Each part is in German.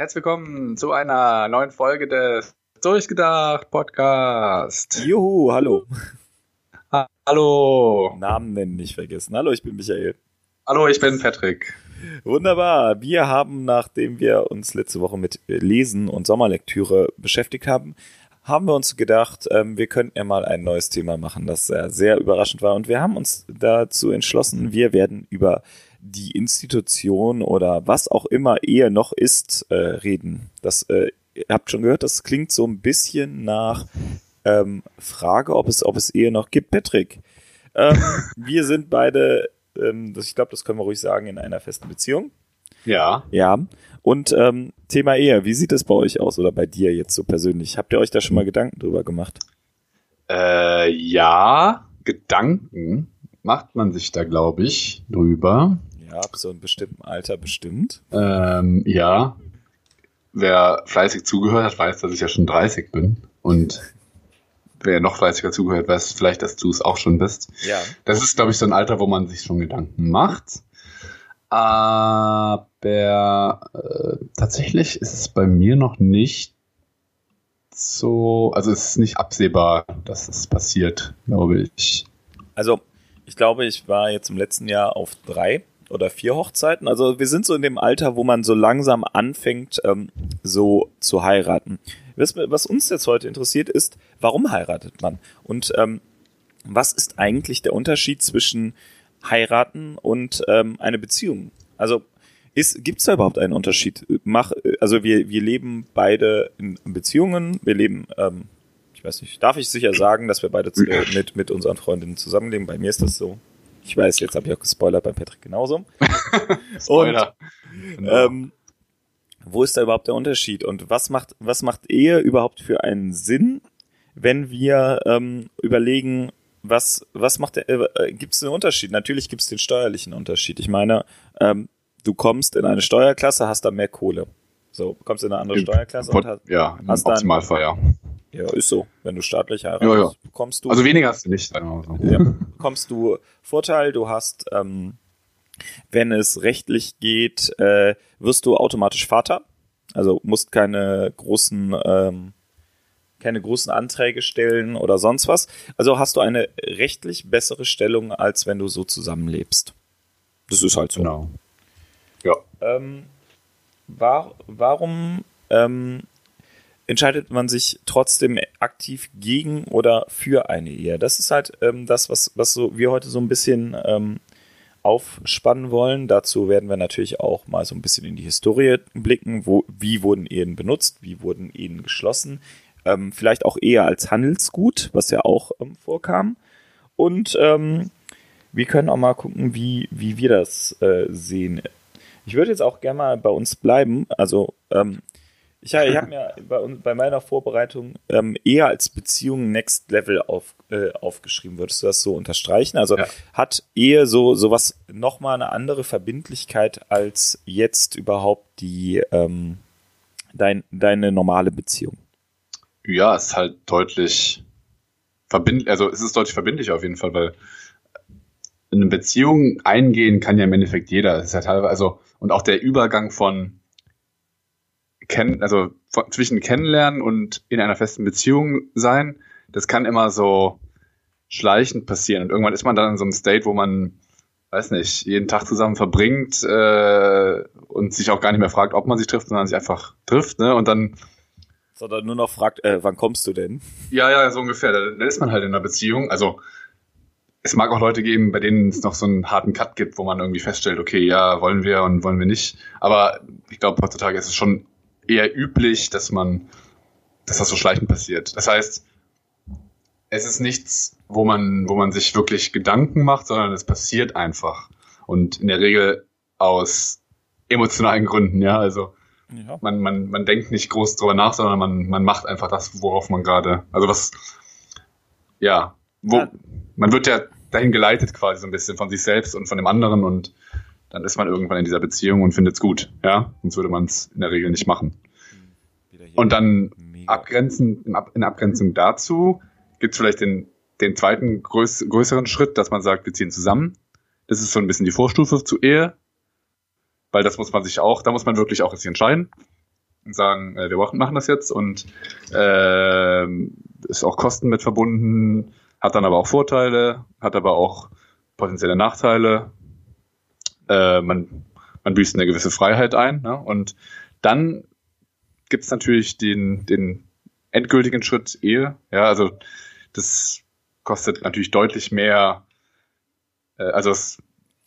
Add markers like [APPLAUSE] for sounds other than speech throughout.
Herzlich willkommen zu einer neuen Folge des Durchgedacht Podcast. Juhu, hallo. Ha hallo. Namen nennen nicht vergessen. Hallo, ich bin Michael. Hallo, ich bin Patrick. Wunderbar. Wir haben, nachdem wir uns letzte Woche mit Lesen und Sommerlektüre beschäftigt haben, haben wir uns gedacht, ähm, wir könnten ja mal ein neues Thema machen, das sehr, sehr überraschend war. Und wir haben uns dazu entschlossen, wir werden über die Institution oder was auch immer Ehe noch ist, äh, reden. Das, äh, ihr habt schon gehört, das klingt so ein bisschen nach ähm, Frage, ob es, ob es Ehe noch gibt. Patrick, ähm, [LAUGHS] wir sind beide, ähm, das, ich glaube, das können wir ruhig sagen, in einer festen Beziehung. Ja. Ja. Und ähm, Thema Ehe, wie sieht es bei euch aus oder bei dir jetzt so persönlich? Habt ihr euch da schon mal Gedanken drüber gemacht? Äh, ja, Gedanken macht man sich da, glaube ich, drüber. Ja, ab so einem bestimmten Alter bestimmt. Ähm, ja. Wer fleißig zugehört hat, weiß, dass ich ja schon 30 bin. Und wer noch fleißiger zugehört, weiß vielleicht, dass du es auch schon bist. Ja. Das ist, glaube ich, so ein Alter, wo man sich schon Gedanken macht. Aber äh, tatsächlich ist es bei mir noch nicht so, also es ist nicht absehbar, dass es passiert, glaube ich. Also, ich glaube, ich war jetzt im letzten Jahr auf drei oder vier Hochzeiten. Also wir sind so in dem Alter, wo man so langsam anfängt, ähm, so zu heiraten. Was, was uns jetzt heute interessiert ist, warum heiratet man? Und ähm, was ist eigentlich der Unterschied zwischen heiraten und ähm, eine Beziehung? Also gibt es da überhaupt einen Unterschied? Mach, also wir, wir leben beide in Beziehungen, wir leben, ähm, ich weiß nicht, darf ich sicher sagen, dass wir beide mit, mit unseren Freundinnen zusammenleben? Bei mir ist das so. Ich weiß, jetzt habe ich auch gespoilert, beim Patrick genauso. [LAUGHS] Spoiler. Und, genau. ähm, wo ist da überhaupt der Unterschied? Und was macht, was macht Ehe überhaupt für einen Sinn, wenn wir ähm, überlegen, was, was macht der, äh, gibt es einen Unterschied? Natürlich gibt es den steuerlichen Unterschied. Ich meine, ähm, du kommst in eine Steuerklasse, hast da mehr Kohle. So, kommst in eine andere Steuerklasse und hast, ja, hast dann, Optimalfall, ja. Ja, ist so. Wenn du staatlich heiratest, ja, ja. bekommst du. Also weniger hast du nicht, sagen so. Ja, bekommst du Vorteil, du hast, ähm, wenn es rechtlich geht, äh, wirst du automatisch Vater. Also musst keine großen, ähm, keine großen Anträge stellen oder sonst was. Also hast du eine rechtlich bessere Stellung, als wenn du so zusammenlebst. Das ist halt so. Genau. Ja. Ähm, war, warum ähm, entscheidet man sich trotzdem aktiv gegen oder für eine Ehe? Das ist halt ähm, das, was, was so wir heute so ein bisschen ähm, aufspannen wollen. Dazu werden wir natürlich auch mal so ein bisschen in die Historie blicken. Wo, wie wurden Ehen benutzt? Wie wurden Ehen geschlossen? Ähm, vielleicht auch eher als Handelsgut, was ja auch ähm, vorkam. Und ähm, wir können auch mal gucken, wie, wie wir das äh, sehen. Ich würde jetzt auch gerne mal bei uns bleiben. Also ähm, ich, ich habe mir bei, bei, meiner Vorbereitung ähm, eher als Beziehung Next Level auf, äh, aufgeschrieben. Würdest du das so unterstreichen? Also ja. hat Ehe so sowas nochmal eine andere Verbindlichkeit als jetzt überhaupt die ähm, dein, deine normale Beziehung? Ja, es ist halt deutlich verbindlich, also es ist deutlich verbindlich auf jeden Fall, weil in eine Beziehung eingehen kann ja im Endeffekt jeder. Es ist ja teilweise, also, und auch der Übergang von kennen, also von, zwischen kennenlernen und in einer festen Beziehung sein, das kann immer so schleichend passieren. Und irgendwann ist man dann in so einem State, wo man, weiß nicht, jeden Tag zusammen verbringt äh, und sich auch gar nicht mehr fragt, ob man sich trifft, sondern sich einfach trifft, ne? Und dann sondern nur noch fragt, äh, wann kommst du denn? Ja, ja, so ungefähr. Dann ist man halt in einer Beziehung. Also es mag auch Leute geben, bei denen es noch so einen harten Cut gibt, wo man irgendwie feststellt, okay, ja, wollen wir und wollen wir nicht. Aber ich glaube, heutzutage ist es schon eher üblich, dass man, dass das so schleichend passiert. Das heißt, es ist nichts, wo man, wo man sich wirklich Gedanken macht, sondern es passiert einfach. Und in der Regel aus emotionalen Gründen, ja. Also ja. Man, man, man denkt nicht groß drüber nach, sondern man, man macht einfach das, worauf man gerade, also was, ja, wo, ja. man wird ja dahin geleitet quasi so ein bisschen von sich selbst und von dem anderen und dann ist man irgendwann in dieser Beziehung und findet es gut, ja. Sonst würde man es in der Regel nicht machen. Und dann abgrenzen, in Abgrenzung dazu gibt es vielleicht den, den zweiten größ, größeren Schritt, dass man sagt, wir ziehen zusammen. Das ist so ein bisschen die Vorstufe zur Ehe. Weil das muss man sich auch, da muss man wirklich auch sich entscheiden. und sagen, äh, wir machen das jetzt und äh, ist auch Kosten mit verbunden, hat dann aber auch Vorteile, hat aber auch potenzielle Nachteile. Äh, man, man büßt eine gewisse Freiheit ein. Ne? Und dann gibt es natürlich den, den endgültigen Schritt Ehe. Ja, also das kostet natürlich deutlich mehr. Äh, also es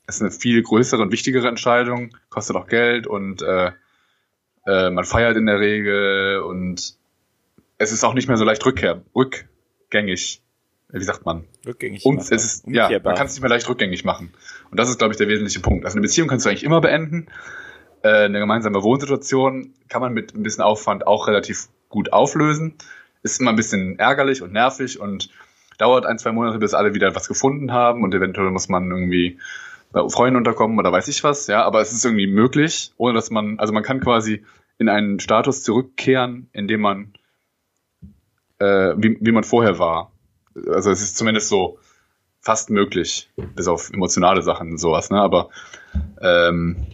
ist eine viel größere und wichtigere Entscheidung, kostet auch Geld und äh, äh, man feiert in der Regel und es ist auch nicht mehr so leicht rückkehr, rückgängig. Wie sagt man? Rückgängig. Und es ist, ja, man kann es nicht mehr leicht rückgängig machen. Und das ist, glaube ich, der wesentliche Punkt. Also eine Beziehung kannst du eigentlich immer beenden. Äh, eine gemeinsame Wohnsituation kann man mit ein bisschen Aufwand auch relativ gut auflösen. Ist immer ein bisschen ärgerlich und nervig und dauert ein, zwei Monate, bis alle wieder was gefunden haben und eventuell muss man irgendwie bei Freunden unterkommen oder weiß ich was, ja, aber es ist irgendwie möglich, ohne dass man, also man kann quasi in einen Status zurückkehren, in dem man, äh, wie, wie man vorher war. Also es ist zumindest so fast möglich, bis auf emotionale Sachen und sowas, ne, aber ähm,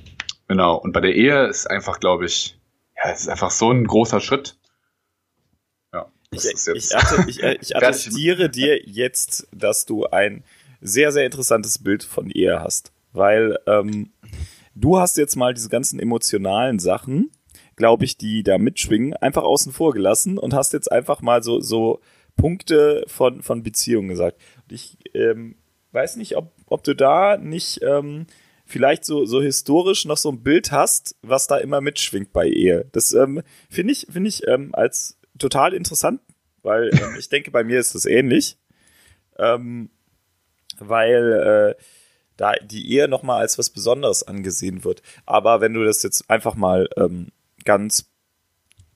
genau, und bei der Ehe ist einfach, glaube ich, ja, es ist einfach so ein großer Schritt. Ja, ich, ich, ich, ich [LAUGHS] attestiere dir jetzt, dass du ein sehr, sehr interessantes Bild von ihr hast. Weil ähm, du hast jetzt mal diese ganzen emotionalen Sachen, glaube ich, die da mitschwingen, einfach außen vor gelassen und hast jetzt einfach mal so, so Punkte von, von Beziehungen gesagt. Und ich ähm, weiß nicht, ob, ob du da nicht ähm, vielleicht so, so historisch noch so ein Bild hast, was da immer mitschwingt bei Ehe. Das ähm, finde ich, finde ich ähm, als total interessant, weil ähm, ich denke, bei mir ist das ähnlich. Ähm, weil äh, da die Ehe nochmal als was Besonderes angesehen wird. Aber wenn du das jetzt einfach mal ähm, ganz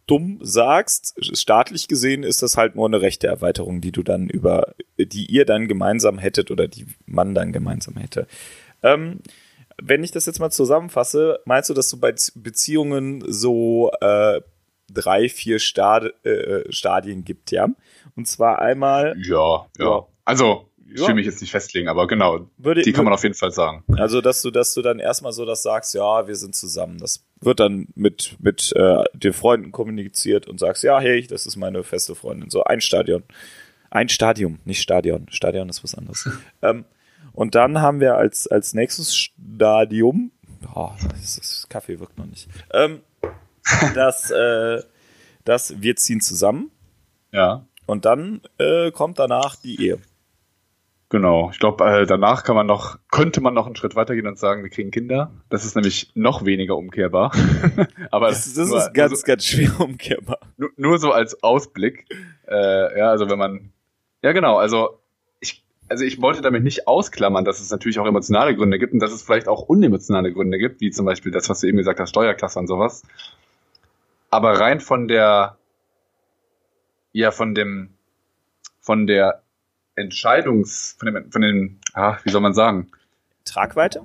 dumm sagst, staatlich gesehen ist das halt nur eine rechte Erweiterung, die du dann über, die ihr dann gemeinsam hättet oder die man dann gemeinsam hätte. Ähm, wenn ich das jetzt mal zusammenfasse, meinst du, dass du bei Beziehungen so äh, drei, vier Stad äh, Stadien gibt, ja? Und zwar einmal. Ja, ja. ja. Also ich will mich jetzt nicht festlegen, aber genau, würde, die kann man auf jeden Fall sagen. Also, dass du, dass du dann erstmal so das sagst, ja, wir sind zusammen. Das wird dann mit, mit äh, den Freunden kommuniziert und sagst, ja, hey, das ist meine feste Freundin. So ein Stadion. Ein Stadium, nicht Stadion. Stadion ist was anderes. [LAUGHS] ähm, und dann haben wir als, als nächstes Stadium, oh, das, das Kaffee wirkt noch nicht, ähm, [LAUGHS] dass, äh, dass wir ziehen zusammen. Ja. Und dann äh, kommt danach die Ehe. Genau. Ich glaube, äh, danach kann man noch, könnte man noch einen Schritt weitergehen und sagen, wir kriegen Kinder. Das ist nämlich noch weniger umkehrbar. [LAUGHS] Aber das, das nur, ist ganz, also, ganz schwer umkehrbar. Nur, nur so als Ausblick. Äh, ja, also wenn man, ja genau, also also ich wollte damit nicht ausklammern, dass es natürlich auch emotionale Gründe gibt und dass es vielleicht auch unemotionale Gründe gibt, wie zum Beispiel das, was du eben gesagt hast, Steuerklasse und sowas. Aber rein von der, ja, von dem, von der Entscheidungs, von dem, von den, ah, wie soll man sagen? Tragweite?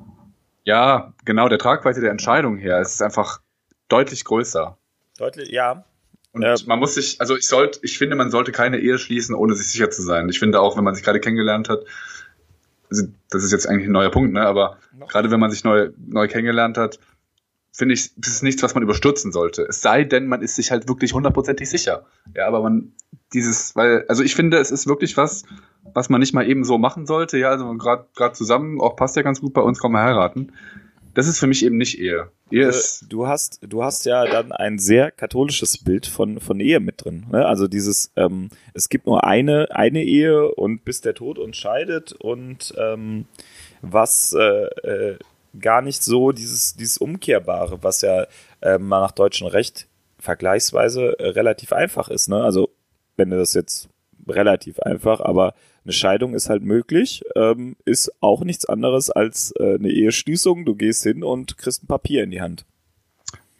Ja, genau, der Tragweite der Entscheidung her. Es ist einfach deutlich größer. Deutlich, ja. Und äh, man muss sich, also ich sollte, ich finde, man sollte keine Ehe schließen, ohne sich sicher zu sein. Ich finde auch, wenn man sich gerade kennengelernt hat, also das ist jetzt eigentlich ein neuer Punkt, ne? Aber Noch? gerade wenn man sich neu, neu kennengelernt hat, finde ich, das ist nichts, was man überstürzen sollte. Es sei denn, man ist sich halt wirklich hundertprozentig sicher. Ja, aber man, dieses, weil, also ich finde, es ist wirklich was, was man nicht mal eben so machen sollte. Ja, also gerade gerade zusammen, auch passt ja ganz gut bei uns, kommen wir heiraten. Das ist für mich eben nicht Ehe. Ehe äh, ist du hast, du hast ja dann ein sehr katholisches Bild von von Ehe mit drin. Ne? Also dieses, ähm, es gibt nur eine eine Ehe und bis der Tod uns scheidet und ähm, was äh, äh, gar nicht so dieses dieses umkehrbare, was ja äh, mal nach deutschem Recht vergleichsweise äh, relativ einfach ist. Ne? Also wenn du das jetzt relativ einfach, aber eine Scheidung ist halt möglich, ähm, ist auch nichts anderes als äh, eine Eheschließung. Du gehst hin und kriegst ein Papier in die Hand.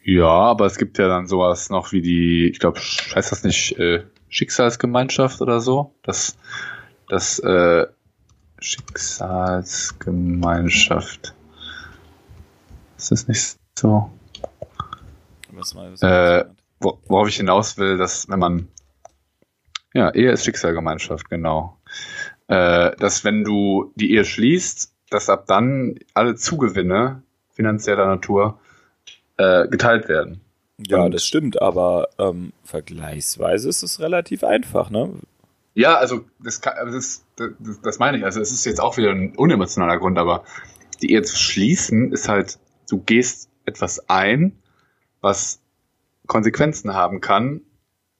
Ja, aber es gibt ja dann sowas noch wie die, ich glaube, heißt das nicht äh, Schicksalsgemeinschaft oder so? Das, das äh, Schicksalsgemeinschaft. Ist das nicht so? Was mal, was äh, worauf ich hinaus will, dass wenn man ja, Ehe ist Schicksalgemeinschaft, genau. Äh, dass wenn du die Ehe schließt, dass ab dann alle Zugewinne finanzieller Natur äh, geteilt werden. Ja, und das stimmt, aber ähm, vergleichsweise ist es relativ einfach, ne? Ja, also das, kann, das, das, das meine ich. Also es ist jetzt auch wieder ein unemotionaler Grund, aber die Ehe zu schließen ist halt, du gehst etwas ein, was Konsequenzen haben kann,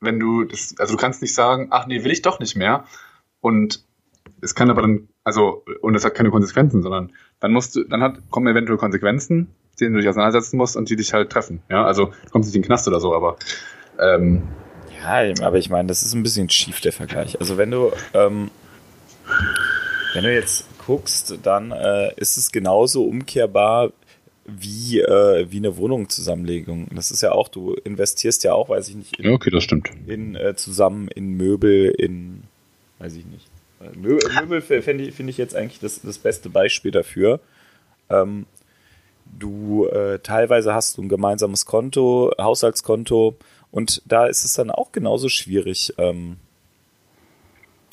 wenn du das, also du kannst nicht sagen, ach nee, will ich doch nicht mehr. Und es kann aber dann, also, und es hat keine Konsequenzen, sondern dann musst du, dann hat, kommen eventuell Konsequenzen, denen du dich auseinandersetzen musst und die dich halt treffen. Ja, also du kommst nicht in den Knast oder so, aber ähm, ja, aber ich meine, das ist ein bisschen schief, der Vergleich. Also wenn du, ähm, wenn du jetzt guckst, dann äh, ist es genauso umkehrbar wie, äh, wie eine Wohnungszusammenlegung. Das ist ja auch, du investierst ja auch, weiß ich nicht, in, ja, okay, das stimmt. In, äh, zusammen in Möbel, in, weiß ich nicht. Mö Möbel finde ich, find ich jetzt eigentlich das, das beste Beispiel dafür. Ähm, du äh, teilweise hast du ein gemeinsames Konto, Haushaltskonto und da ist es dann auch genauso schwierig. Ähm,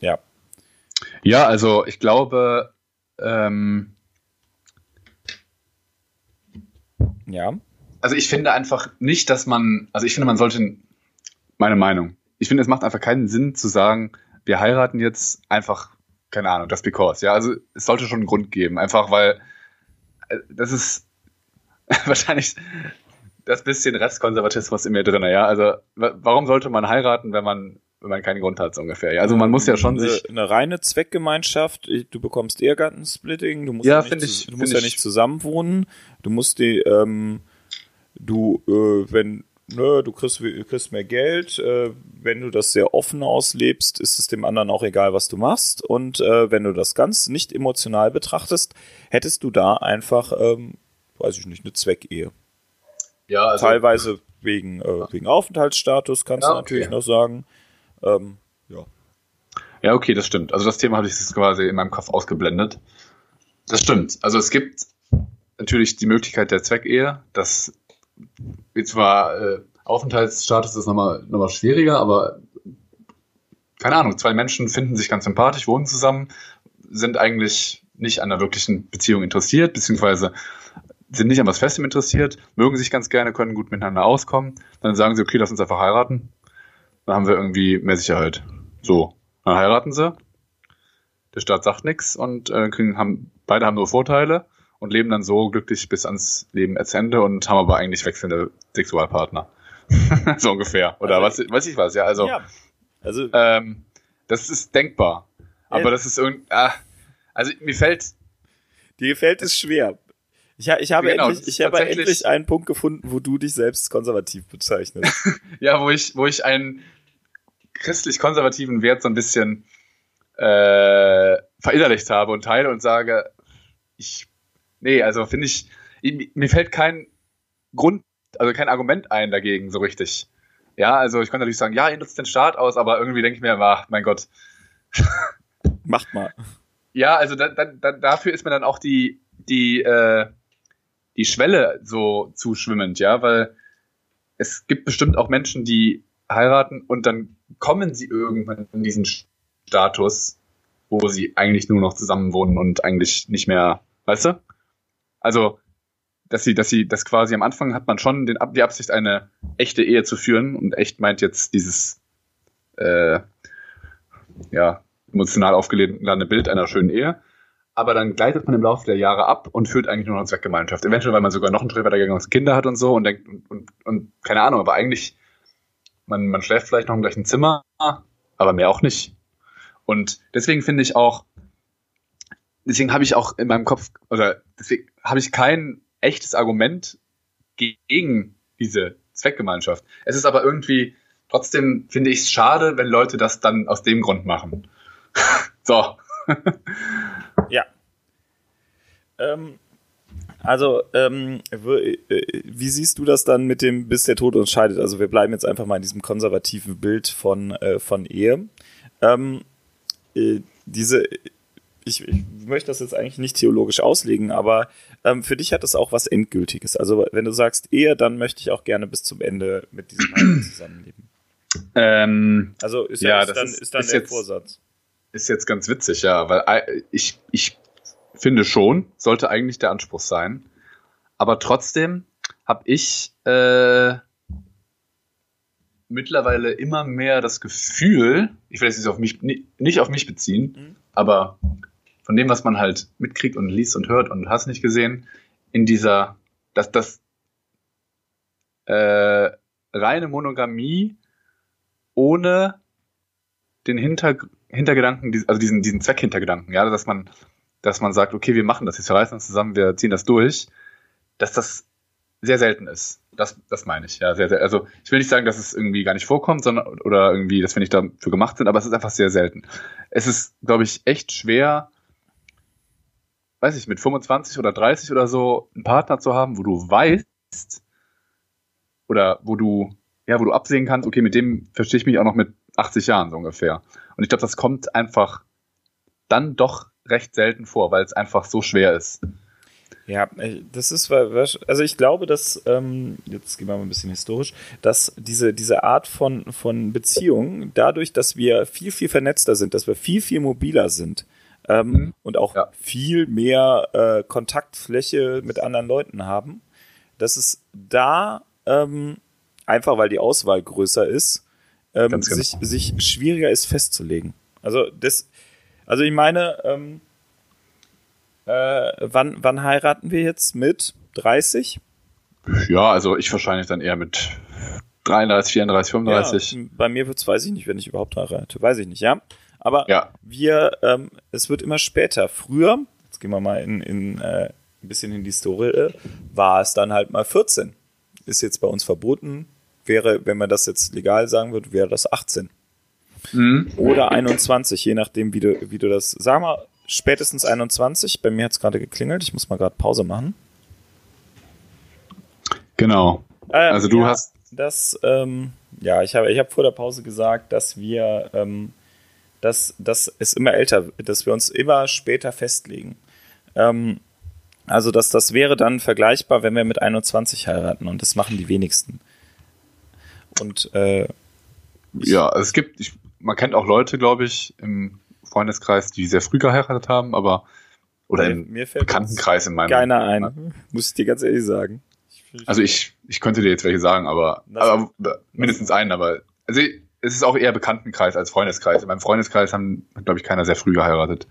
ja. Ja, also ich glaube, ähm, ja. Also ich finde einfach nicht, dass man, also ich finde, man sollte, meine Meinung, ich finde, es macht einfach keinen Sinn zu sagen, wir heiraten jetzt einfach, keine Ahnung, das because. Ja, also es sollte schon einen Grund geben, einfach weil äh, das ist [LAUGHS] wahrscheinlich das bisschen Restkonservatismus in mir drin. Ja, also warum sollte man heiraten, wenn man wenn man keinen Grund hat, so ungefähr. Ja, also man muss ja schon eine, sich eine reine Zweckgemeinschaft. Du bekommst Ehegattensplitting. Du musst ja, ja nicht, ich, du musst ja nicht zusammenwohnen. Du musst die, ähm, du, äh, wenn ne, du kriegst, kriegst mehr Geld. Äh, wenn du das sehr offen auslebst, ist es dem anderen auch egal, was du machst. Und äh, wenn du das ganz nicht emotional betrachtest, hättest du da einfach, ähm, weiß ich nicht, eine Zweckehe. Ja, also, Teilweise wegen, äh, wegen Aufenthaltsstatus, kannst ja, du natürlich okay. noch sagen. Ähm, ja. Ja, okay, das stimmt. Also das Thema habe ich jetzt quasi in meinem Kopf ausgeblendet. Das stimmt. Also es gibt natürlich die Möglichkeit der Zweckehe, dass zwar äh, Aufenthaltsstatus ist nochmal, nochmal schwieriger, aber keine Ahnung, zwei Menschen finden sich ganz sympathisch, wohnen zusammen, sind eigentlich nicht an einer wirklichen Beziehung interessiert, beziehungsweise sind nicht an was Festem interessiert, mögen sich ganz gerne, können gut miteinander auskommen. Dann sagen sie, okay, lass uns einfach heiraten. Dann haben wir irgendwie mehr Sicherheit. So, dann heiraten sie. Der Staat sagt nichts und äh, kriegen, haben, beide haben nur Vorteile und leben dann so glücklich bis ans Leben Ende und haben aber eigentlich wechselnde Sexualpartner. [LAUGHS] so ungefähr. Oder also, was, weiß ich was, ja. Also, ja. also ähm, das ist denkbar. Aber ja. das ist irgendwie. Ah, also mir fällt. Dir fällt es schwer. Ich, ich habe, genau, endlich, ich habe endlich einen Punkt gefunden, wo du dich selbst konservativ bezeichnest. [LAUGHS] ja, wo ich, wo ich einen christlich-konservativen Wert so ein bisschen äh, verinnerlicht habe und teile und sage, ich nee, also finde ich, mir fällt kein Grund, also kein Argument ein dagegen so richtig. Ja, also ich könnte natürlich sagen, ja, ihr nutzt den Staat aus, aber irgendwie denke ich mir, ach, mein Gott. [LAUGHS] Macht mal. Ja, also da, da, dafür ist mir dann auch die, die, äh, die Schwelle so zuschwimmend, ja, weil es gibt bestimmt auch Menschen, die heiraten und dann kommen sie irgendwann in diesen Status, wo sie eigentlich nur noch zusammen wohnen und eigentlich nicht mehr, weißt du? Also, dass sie, dass sie, das quasi am Anfang hat man schon den, die Absicht, eine echte Ehe zu führen und echt meint jetzt dieses, äh, ja, emotional aufgeladene Bild einer schönen Ehe. Aber dann gleitet man im Laufe der Jahre ab und führt eigentlich nur noch Zweckgemeinschaft. Eventuell, weil man sogar noch einen Schritt weiter gegangen ist, Kinder hat und so und denkt, und, und, und keine Ahnung, aber eigentlich, man, man schläft vielleicht noch im gleichen Zimmer, aber mehr auch nicht. Und deswegen finde ich auch, deswegen habe ich auch in meinem Kopf, oder deswegen habe ich kein echtes Argument gegen diese Zweckgemeinschaft. Es ist aber irgendwie, trotzdem finde ich es schade, wenn Leute das dann aus dem Grund machen. [LAUGHS] so. ja. Ähm, also, ähm, äh, wie siehst du das dann mit dem, bis der Tod uns scheidet? Also, wir bleiben jetzt einfach mal in diesem konservativen Bild von, äh, von Ehe. Ähm, äh, diese, ich, ich möchte das jetzt eigentlich nicht theologisch auslegen, aber ähm, für dich hat das auch was Endgültiges. Also wenn du sagst Ehe, dann möchte ich auch gerne bis zum Ende mit diesem Mann [CLEARS THROAT] zusammenleben. Ähm, also ist, ja, ja ist dann, ist, ist dann der jetzt, Vorsatz. Ist jetzt ganz witzig, ja, weil äh, ich, ich finde schon, sollte eigentlich der Anspruch sein. Aber trotzdem habe ich äh, mittlerweile immer mehr das Gefühl, ich will jetzt auf mich, nicht auf mich beziehen, mhm. aber von dem, was man halt mitkriegt und liest und hört und hast nicht gesehen, in dieser, dass das äh, reine Monogamie ohne den Hinter, Hintergedanken, also diesen, diesen Zweckhintergedanken, ja, dass man, dass man sagt, okay, wir machen das jetzt, wir reißen uns zusammen, wir ziehen das durch, dass das sehr selten ist. Das, das meine ich, ja, sehr, sehr. Also ich will nicht sagen, dass es irgendwie gar nicht vorkommt, sondern oder irgendwie, dass wir nicht dafür gemacht sind, aber es ist einfach sehr selten. Es ist, glaube ich, echt schwer, weiß ich, mit 25 oder 30 oder so einen Partner zu haben, wo du weißt, oder wo du, ja, wo du absehen kannst, okay, mit dem verstehe ich mich auch noch mit 80 Jahren so ungefähr. Und ich glaube, das kommt einfach dann doch recht selten vor, weil es einfach so schwer ist. Ja, äh, das ist, also ich glaube, dass, ähm, jetzt gehen wir mal ein bisschen historisch, dass diese, diese Art von, von Beziehung, dadurch, dass wir viel, viel vernetzter sind, dass wir viel, viel mobiler sind ähm, mhm. und auch ja. viel mehr äh, Kontaktfläche mit anderen Leuten haben, dass es da ähm, einfach, weil die Auswahl größer ist, ähm, genau. sich, sich schwieriger ist festzulegen. Also das, also ich meine, ähm, äh, wann, wann heiraten wir jetzt? Mit 30? Ja, also ich wahrscheinlich dann eher mit 33, 34, 35. Ja, bei mir wird's, weiß ich nicht, wenn ich überhaupt heirate. Weiß ich nicht, ja. Aber ja. wir, ähm, es wird immer später. Früher, jetzt gehen wir mal in, in äh, ein bisschen in die Historie, war es dann halt mal 14. Ist jetzt bei uns verboten. Wäre, wenn man das jetzt legal sagen würde, wäre das 18. Mhm. Oder 21, je nachdem, wie du, wie du das, sag mal, spätestens 21. Bei mir hat es gerade geklingelt. Ich muss mal gerade Pause machen. Genau. Ähm, also du ja, hast. Das, ähm, ja, ich habe ich hab vor der Pause gesagt, dass wir, ähm, dass, dass es immer älter, dass wir uns immer später festlegen. Ähm, also, dass das wäre dann vergleichbar, wenn wir mit 21 heiraten und das machen die wenigsten. Und äh, ja, es gibt, ich, man kennt auch Leute, glaube ich, im Freundeskreis, die sehr früh geheiratet haben, aber oder im Bekanntenkreis in meinem. Keiner ein, muss ich dir ganz ehrlich sagen. Also ich, ich könnte dir jetzt welche sagen, aber, aber mindestens einen, aber also es ist auch eher Bekanntenkreis als Freundeskreis. In meinem Freundeskreis haben, glaube ich, keiner sehr früh geheiratet.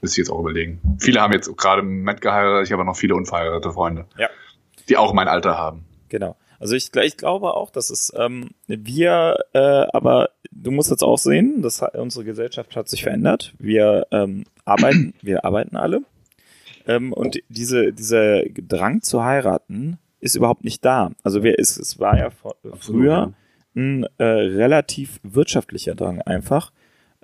Müsste ich jetzt auch überlegen. Viele haben jetzt gerade im Moment geheiratet, ich habe noch viele unverheiratete Freunde. Ja. Die auch mein Alter haben. Genau. Also ich, ich glaube auch, dass es ähm, wir, äh, aber du musst jetzt auch sehen, dass unsere Gesellschaft hat sich verändert. Wir ähm, arbeiten, [CLEARS THROAT] wir arbeiten alle. Ähm, und diese, dieser Drang zu heiraten ist überhaupt nicht da. Also wer ist, es war ja vor, früher ein äh, relativ wirtschaftlicher Drang einfach,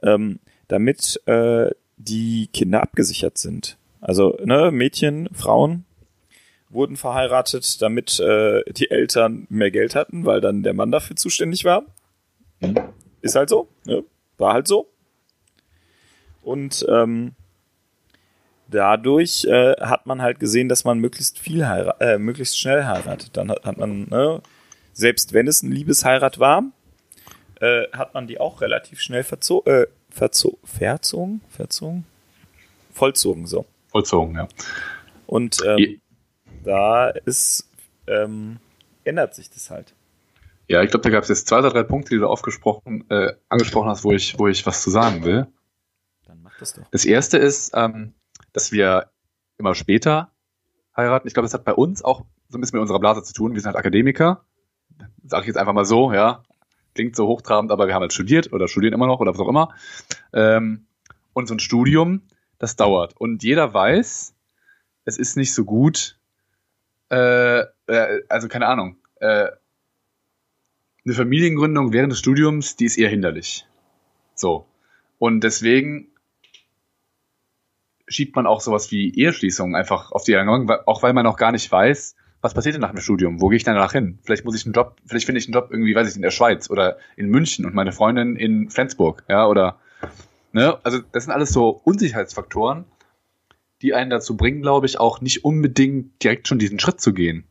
ähm, damit äh, die Kinder abgesichert sind. Also ne, Mädchen, Frauen wurden verheiratet, damit äh, die Eltern mehr Geld hatten, weil dann der Mann dafür zuständig war. Ist halt so, ne? war halt so. Und ähm, dadurch äh, hat man halt gesehen, dass man möglichst viel heirat, äh, möglichst schnell heiratet. Dann hat, hat man, ne, selbst wenn es ein Liebesheirat war, äh, hat man die auch relativ schnell verzo äh, verzo verzogen, verzogen, vollzogen so. Vollzogen, ja. Und ähm, da ist ähm, ändert sich das halt. Ja, ich glaube, da gab es jetzt zwei oder drei Punkte, die du aufgesprochen, äh, angesprochen hast, wo ich, wo ich was zu sagen will. Dann mach das doch. Das erste ist, ähm, dass wir immer später heiraten. Ich glaube, das hat bei uns auch so ein bisschen mit unserer Blase zu tun. Wir sind halt Akademiker. Sage ich jetzt einfach mal so, ja. Klingt so hochtrabend, aber wir haben halt studiert oder studieren immer noch oder was auch immer. Ähm, und so ein Studium, das dauert. Und jeder weiß, es ist nicht so gut, äh, äh, also keine Ahnung, äh, eine Familiengründung während des Studiums, die ist eher hinderlich. So. Und deswegen schiebt man auch sowas wie Eheschließungen einfach auf die Erlangung, auch weil man noch gar nicht weiß, was passiert denn nach dem Studium? Wo gehe ich danach hin? Vielleicht muss ich einen Job, vielleicht finde ich einen Job irgendwie, weiß ich, in der Schweiz oder in München und meine Freundin in Flensburg, ja, oder, ne? Also, das sind alles so Unsicherheitsfaktoren, die einen dazu bringen, glaube ich, auch nicht unbedingt direkt schon diesen Schritt zu gehen.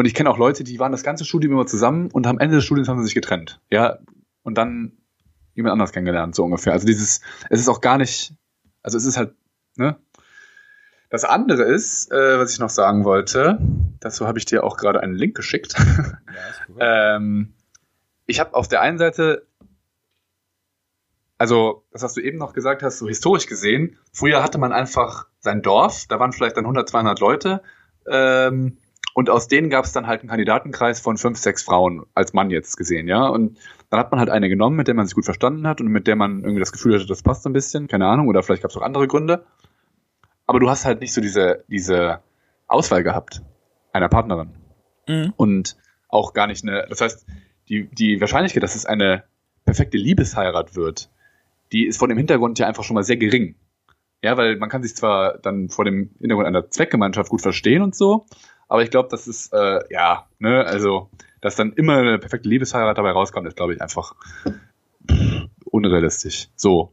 Und ich kenne auch Leute, die waren das ganze Studium immer zusammen und am Ende des Studiums haben sie sich getrennt. Ja, und dann jemand anders kennengelernt, so ungefähr. Also dieses, es ist auch gar nicht, also es ist halt, ne? Das andere ist, äh, was ich noch sagen wollte, dazu habe ich dir auch gerade einen Link geschickt. Ja, [LAUGHS] ähm, ich habe auf der einen Seite, also das, was du eben noch gesagt hast, so historisch gesehen, früher hatte man einfach sein Dorf, da waren vielleicht dann 100, 200 Leute, ähm, und aus denen gab es dann halt einen Kandidatenkreis von fünf, sechs Frauen, als Mann jetzt gesehen, ja. Und dann hat man halt eine genommen, mit der man sich gut verstanden hat und mit der man irgendwie das Gefühl hatte, das passt ein bisschen, keine Ahnung, oder vielleicht gab es auch andere Gründe. Aber du hast halt nicht so diese, diese Auswahl gehabt einer Partnerin. Mhm. Und auch gar nicht eine, das heißt, die, die Wahrscheinlichkeit, dass es eine perfekte Liebesheirat wird, die ist vor dem Hintergrund ja einfach schon mal sehr gering. Ja, weil man kann sich zwar dann vor dem Hintergrund einer Zweckgemeinschaft gut verstehen und so, aber ich glaube, das ist, äh, ja, ne, also, dass dann immer eine perfekte Liebesheirat dabei rauskommt, ist, glaube ich, einfach unrealistisch. So.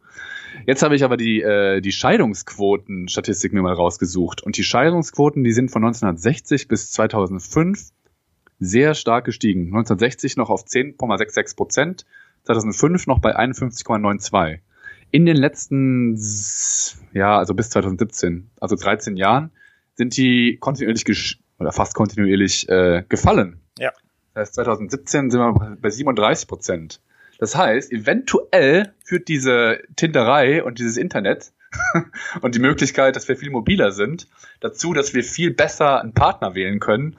Jetzt habe ich aber die, äh, die Scheidungsquoten-Statistik mir mal rausgesucht. Und die Scheidungsquoten, die sind von 1960 bis 2005 sehr stark gestiegen. 1960 noch auf 10,66 Prozent, 2005 noch bei 51,92. In den letzten, ja, also bis 2017, also 13 Jahren, sind die kontinuierlich oder fast kontinuierlich äh, gefallen. Ja. Das heißt, 2017 sind wir bei 37 Prozent. Das heißt, eventuell führt diese Tinderei und dieses Internet [LAUGHS] und die Möglichkeit, dass wir viel mobiler sind, dazu, dass wir viel besser einen Partner wählen können,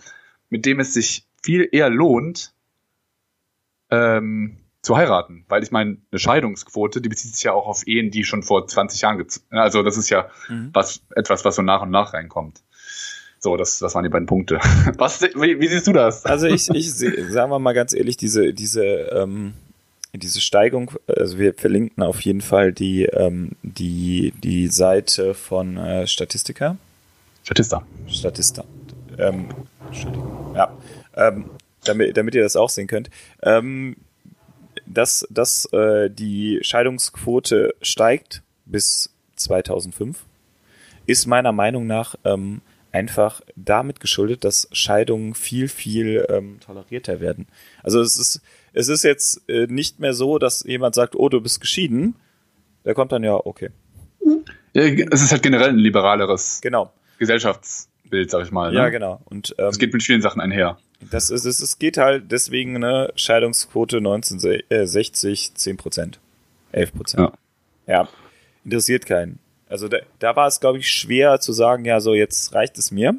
mit dem es sich viel eher lohnt, ähm, zu heiraten. Weil ich meine, eine Scheidungsquote, die bezieht sich ja auch auf Ehen, die schon vor 20 Jahren, also das ist ja mhm. was, etwas, was so nach und nach reinkommt. So, das, das waren die beiden Punkte. [LAUGHS] Was, wie, wie siehst du das? Also ich, ich sagen wir mal ganz ehrlich, diese, diese, ähm, diese Steigung, also wir verlinken auf jeden Fall die, ähm, die, die Seite von äh, Statistika. Statista. Statista. Ähm, ja, ähm, damit, damit ihr das auch sehen könnt. Ähm, dass dass äh, die Scheidungsquote steigt bis 2005, ist meiner Meinung nach ähm, einfach damit geschuldet, dass Scheidungen viel, viel ähm, tolerierter werden. Also es ist, es ist jetzt äh, nicht mehr so, dass jemand sagt, oh, du bist geschieden. Der kommt dann ja, okay. Es ist halt generell ein liberaleres genau. Gesellschaftsbild, sag ich mal. Ne? Ja, genau. Und ähm, es geht mit vielen Sachen einher. Das ist, es, es geht halt deswegen eine Scheidungsquote 1960, 10 Prozent. 11 Prozent. Ja. ja. Interessiert keinen. Also da, da war es, glaube ich, schwer zu sagen, ja, so jetzt reicht es mir.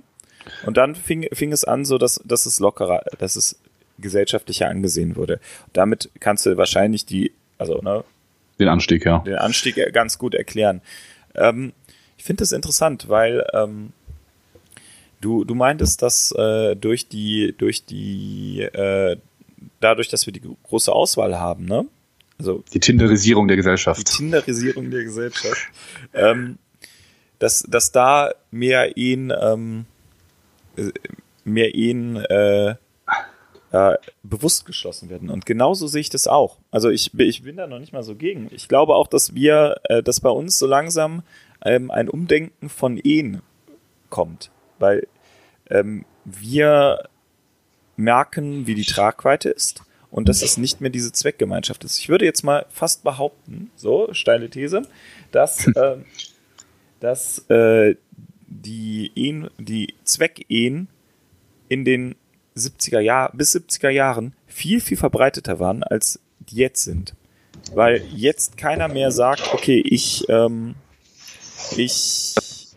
Und dann fing, fing es an, so dass, dass es lockerer, dass es gesellschaftlicher angesehen wurde. Damit kannst du wahrscheinlich die, also ne, den Anstieg, ja. Den Anstieg ganz gut erklären. Ähm, ich finde das interessant, weil ähm, du, du meintest, dass äh, durch die, durch die, äh, dadurch, dass wir die große Auswahl haben, ne? Also die Tinderisierung der Gesellschaft. Die Tinderisierung der Gesellschaft. ähm, dass, dass da mehr Ehen, ähm, mehr Ehen äh, äh, bewusst geschlossen werden. Und genauso sehe ich das auch. Also ich, ich bin da noch nicht mal so gegen. Ich glaube auch, dass wir, äh, dass bei uns so langsam ähm, ein Umdenken von Ehen kommt. Weil ähm, wir merken, wie die Tragweite ist und dass es nicht mehr diese Zweckgemeinschaft ist. Ich würde jetzt mal fast behaupten, so steile These, dass, [LAUGHS] äh, dass äh, die Ehen, die Zweckehen in den 70er Jahren bis 70er Jahren viel viel verbreiteter waren als die jetzt sind, weil jetzt keiner mehr sagt, okay, ich ähm, ich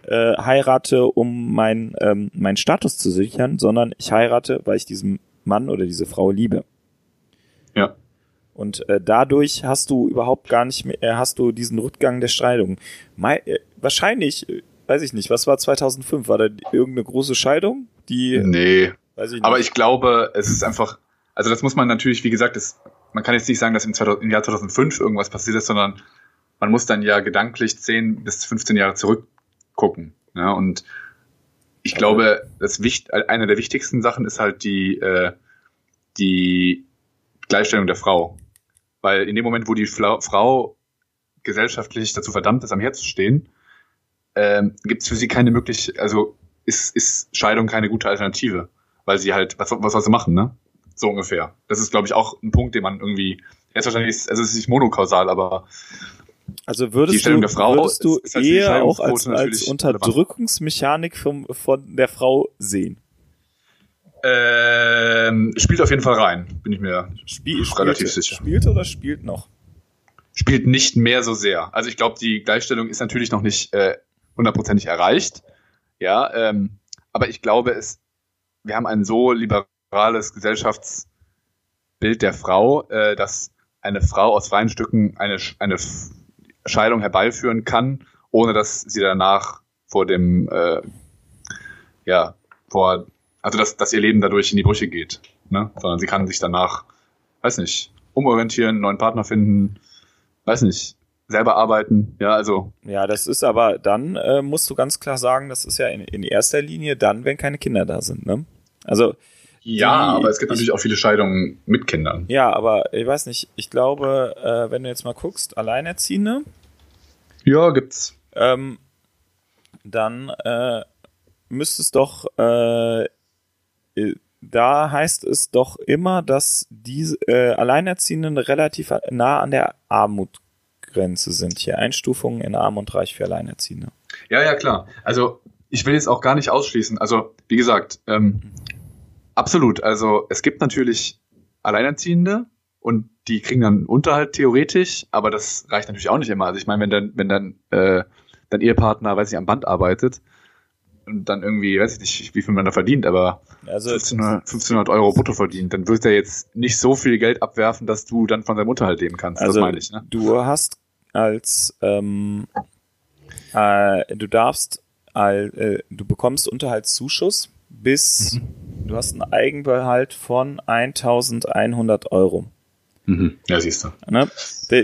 äh, heirate, um mein ähm, meinen Status zu sichern, sondern ich heirate, weil ich diesen Mann oder diese Frau liebe. Und äh, dadurch hast du überhaupt gar nicht mehr, äh, hast du diesen Rückgang der Scheidung. Mai, äh, wahrscheinlich, äh, weiß ich nicht, was war 2005? War da irgendeine große Scheidung? Die, nee. Weiß ich nicht. Aber ich glaube, es ist einfach, also das muss man natürlich, wie gesagt, das, man kann jetzt nicht sagen, dass im, 2000, im Jahr 2005 irgendwas passiert ist, sondern man muss dann ja gedanklich 10 bis 15 Jahre zurückgucken. Ja, und ich glaube, das wichtig, eine der wichtigsten Sachen ist halt die, äh, die Gleichstellung der Frau. Weil in dem Moment, wo die Fla Frau gesellschaftlich dazu verdammt ist, am Herd zu stehen, ähm, gibt es für sie keine Möglichkeit, also ist, ist Scheidung keine gute Alternative. Weil sie halt, was, was soll sie machen, ne? So ungefähr. Das ist, glaube ich, auch ein Punkt, den man irgendwie, jetzt wahrscheinlich, also es ist nicht monokausal, aber also würdest du, würdest du ist, ist eher auch als, als Unterdrückungsmechanik vom, von der Frau sehen? Ähm, spielt auf jeden Fall rein, bin ich mir Spiel, relativ spielte, sicher. Spielt oder spielt noch? Spielt nicht mehr so sehr. Also ich glaube, die Gleichstellung ist natürlich noch nicht äh, hundertprozentig erreicht. Ja, ähm, aber ich glaube, es, wir haben ein so liberales Gesellschaftsbild der Frau, äh, dass eine Frau aus freien Stücken eine, eine Scheidung herbeiführen kann, ohne dass sie danach vor dem, äh, ja, vor, also dass, dass ihr Leben dadurch in die Brüche geht. Ne? Sondern sie kann sich danach, weiß nicht, umorientieren, neuen Partner finden, weiß nicht, selber arbeiten. Ja, also. Ja, das ist aber dann, äh, musst du ganz klar sagen, das ist ja in, in erster Linie dann, wenn keine Kinder da sind, ne? Also. Ja, die, aber es gibt natürlich auch viele Scheidungen mit Kindern. Ja, aber ich weiß nicht, ich glaube, äh, wenn du jetzt mal guckst, Alleinerziehende. Ja, gibt's. Ähm, dann äh, müsste es doch, äh, da heißt es doch immer, dass diese äh, Alleinerziehenden relativ nah an der Armutgrenze sind. Hier Einstufungen in Arm und Reich für Alleinerziehende. Ja, ja, klar. Also ich will jetzt auch gar nicht ausschließen. Also wie gesagt, ähm, absolut. Also es gibt natürlich Alleinerziehende und die kriegen dann Unterhalt theoretisch, aber das reicht natürlich auch nicht immer. Also ich meine, wenn dann, wenn dann äh, dein Ehepartner, weiß ich, am Band arbeitet und dann irgendwie, weiß ich nicht, wie viel man da verdient, aber Also 1500, 1500 Euro brutto verdient, dann wird er jetzt nicht so viel Geld abwerfen, dass du dann von seinem Unterhalt leben kannst. Also das meine ich, ne? du hast als ähm, äh, du darfst all, äh, du bekommst Unterhaltszuschuss bis du hast einen Eigenbehalt von 1100 Euro. Mhm. Ja, siehst du. Ne?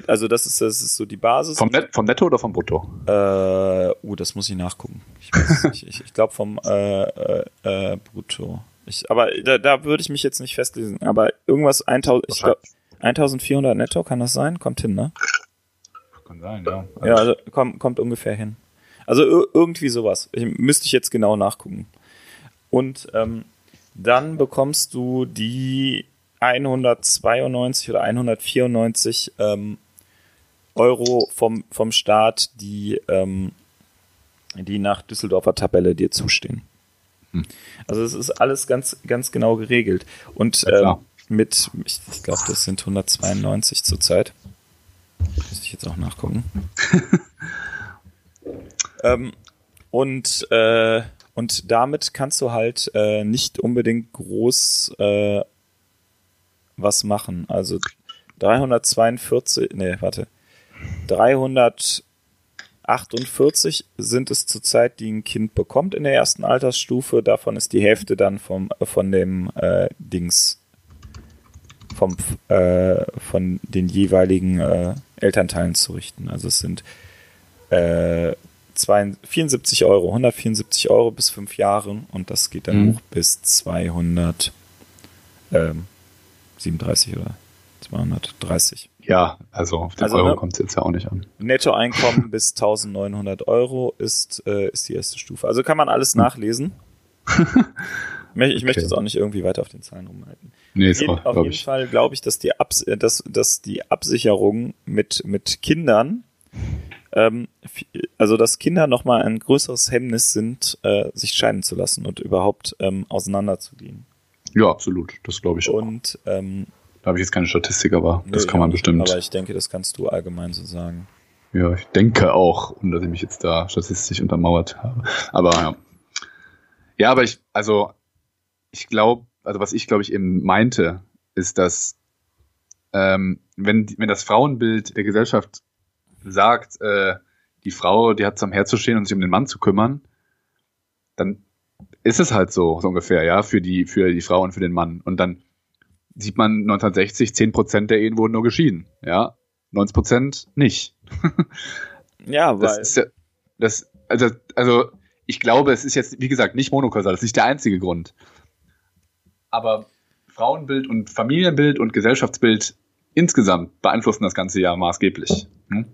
Also das ist das ist so die Basis. Vom, Net vom Netto oder vom Brutto? Äh, uh, das muss ich nachgucken. Ich, nicht. ich, ich glaube vom äh, äh, äh, Brutto. Ich, aber da, da würde ich mich jetzt nicht festlesen. Aber irgendwas 1000, ich glaub, 1400 netto, kann das sein? Kommt hin, ne? Kann sein, ja. Ja, also kommt, kommt ungefähr hin. Also ir- irgendwie sowas. Ich, müsste ich jetzt genau nachgucken. Und ähm, dann bekommst du die 192 oder 194 ähm, Euro vom, vom Staat, die, ähm, die nach Düsseldorfer Tabelle dir zustehen. Hm. Also es ist alles ganz, ganz genau geregelt. Und Ja, ähm, mit, ich, ich glaube, das sind 192 zurzeit. Müsste ich jetzt auch nachgucken. [LAUGHS] ähm, und, äh, und damit kannst du halt äh, nicht unbedingt groß äh, was machen. Also 342, nee, warte. 348 sind es zurzeit, die ein Kind bekommt in der ersten Altersstufe. Davon ist die Hälfte dann vom, von dem äh, Dings, vom, äh, von den jeweiligen äh, Elternteilen zu richten. Also es sind äh, 72 74 Euro, 174 Euro bis fünf Jahre und das geht dann Mhm. hoch bis 237 oder 230. Ja, also auf den Also, Euro ne? kommt es jetzt ja auch nicht an. Nettoeinkommen [LAUGHS] bis 1900 Euro ist, äh, ist die erste Stufe. Also kann man alles nachlesen. [LAUGHS] Ich ich möchte Okay. jetzt auch nicht irgendwie weiter auf den Zahlen rumhalten. Nee, Auf ist jeden, auch, auf jeden ich. Fall glaube ich, dass die, Abs äh, dass, dass die Absicherung mit, mit Kindern, ähm, also dass Kinder nochmal ein größeres Hemmnis sind, äh, sich scheiden zu lassen und überhaupt ähm, auseinanderzugehen. Ja, absolut. Das glaube ich auch. Und ähm, Da habe ich jetzt keine Statistik, aber das nö, kann man bestimmt. Aber ich denke, das kannst du allgemein so sagen. Ja, ich denke auch, und dass ich mich jetzt da statistisch untermauert habe. Aber ja. Ja, aber ich, also, ich glaube, also was ich glaube ich eben meinte, ist, dass ähm, wenn, wenn das Frauenbild der Gesellschaft sagt, äh, die Frau, die hat zum Herz zu stehen und sich um den Mann zu kümmern, dann ist es halt so, so ungefähr, ja, für die, für die Frau und für den Mann. Und dann sieht man 1960, 10 Prozent der Ehen wurden nur geschieden, ja. 90 Prozent nicht. [LAUGHS] Ja, Das weil ist ja, das, also, also, ich glaube, es ist jetzt, wie gesagt, nicht monokausal, das ist nicht der einzige Grund. Aber Frauenbild und Familienbild und Gesellschaftsbild insgesamt beeinflussen das ganze ja maßgeblich. Hm?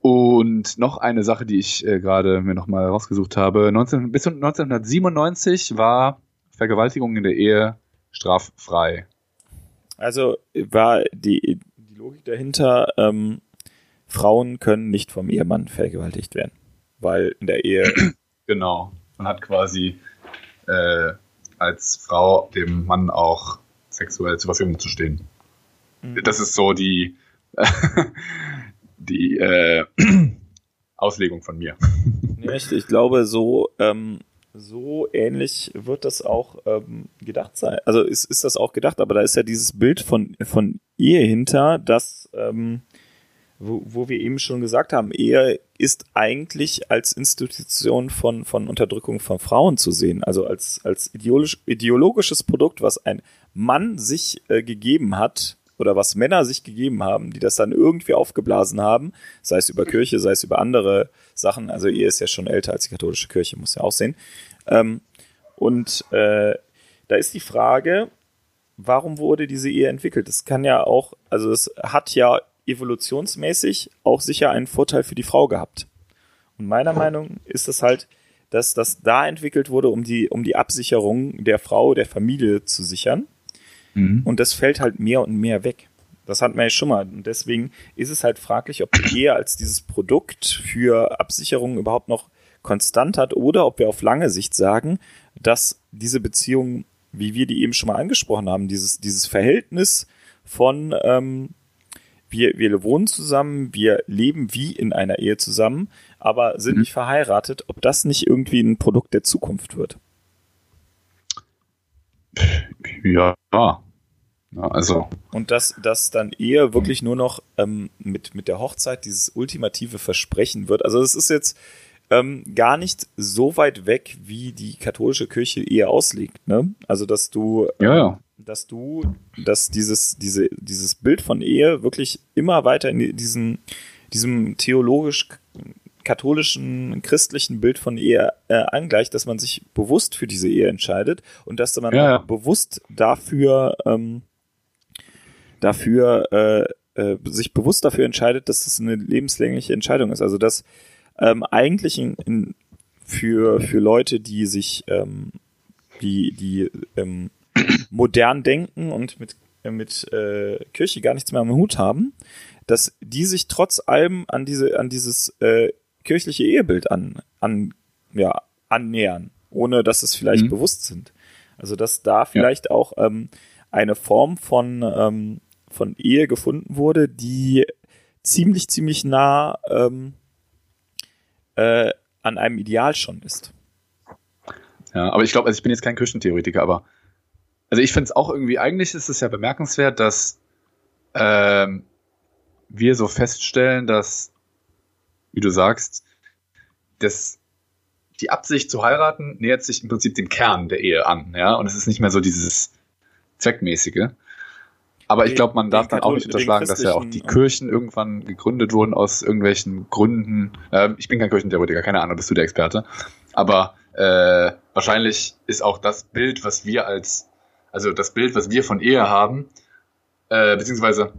Und noch eine Sache, die ich äh, gerade mir nochmal rausgesucht habe. 19, bis 1997 war Vergewaltigung in der Ehe straffrei. Also war die, die Logik dahinter, ähm, Frauen können nicht vom Ehemann vergewaltigt werden. Weil in der Ehe, [CLEARS THROAT] Genau. Man hat quasi äh, als Frau dem Mann auch sexuell zur Verfügung zu stehen. Mhm. Das ist so die, [LAUGHS] die äh, [CLEARS THROAT] Auslegung von mir. Echt, ich glaube, so, ähm, so ähnlich wird das auch ähm, gedacht sein. Also ist, ist das auch gedacht, aber da ist ja dieses Bild von, von Ehe hinter, dass ähm, wo, wo wir eben schon gesagt haben, Ehe ist eigentlich als Institution von, von Unterdrückung von Frauen zu sehen, also als, als ideologisch, ideologisches Produkt, was ein Mann sich äh, gegeben hat oder was Männer sich gegeben haben, die das dann irgendwie aufgeblasen haben, sei es über Kirche, sei es über andere Sachen. Also Ehe ist ja schon älter als die katholische Kirche, muss ja auch sehen. Ähm, und äh, da ist die Frage, warum wurde diese Ehe entwickelt? Das kann ja auch, also es hat ja evolutionsmäßig auch sicher einen Vorteil für die Frau gehabt. Und meiner Meinung ist es halt, dass das da entwickelt wurde, um die, um die Absicherung der Frau, der Familie zu sichern. Mhm. Und das fällt halt mehr und mehr weg. Das hat man ja schon mal. Und deswegen ist es halt fraglich, ob die Ehe als dieses Produkt für Absicherung überhaupt noch konstant hat oder ob wir auf lange Sicht sagen, dass diese Beziehung, wie wir die eben schon mal angesprochen haben, dieses, dieses Verhältnis von ähm, wir, wir wohnen zusammen, wir leben wie in einer Ehe zusammen, aber sind mhm. nicht verheiratet, ob das nicht irgendwie ein Produkt der Zukunft wird. Ja, ja also. Und dass, dass dann Ehe wirklich nur noch ähm, mit, mit der Hochzeit dieses ultimative Versprechen wird. Also es ist jetzt ähm, gar nicht so weit weg, wie die katholische Kirche Ehe auslegt. Ne? Also dass du ja, ja dass du, dass dieses, diese, dieses Bild von Ehe wirklich immer weiter in diesem, diesem theologisch katholischen, christlichen Bild von Ehe äh, angleicht, dass man sich bewusst für diese Ehe entscheidet und dass man ja, bewusst dafür, ähm, dafür, äh, äh, sich bewusst dafür entscheidet, dass das eine lebenslängliche Entscheidung ist. Also dass ähm, eigentlich in, in, für, für Leute, die sich, ähm, die, die ähm, modern denken und mit, äh, mit äh, Kirche gar nichts mehr am Hut haben, dass die sich trotz allem an diese, an dieses äh, kirchliche Ehebild an, an, ja, annähern, ohne dass es vielleicht mhm. bewusst sind. Also dass da vielleicht ja. auch ähm, eine Form von, ähm, von Ehe gefunden wurde, die ziemlich, ziemlich nah ähm, äh, an einem Ideal schon ist. Ja, aber ich glaube, also ich bin jetzt kein Kirchentheoretiker, aber also ich finde es auch irgendwie, eigentlich ist es ja bemerkenswert, dass ähm, wir so feststellen, dass, wie du sagst, dass die Absicht zu heiraten nähert sich im Prinzip dem Kern der Ehe an, ja, und es ist nicht mehr so dieses Zweckmäßige. Aber ich glaube, man darf dann auch nicht unterschlagen, dass ja auch die Kirchen irgendwann gegründet wurden aus irgendwelchen Gründen. Äh, ich bin kein Kirchentheoretiker, keine Ahnung, bist du der Experte. Aber äh, wahrscheinlich ist auch das Bild, was wir als also das Bild, was wir von Ehe haben, äh, beziehungsweise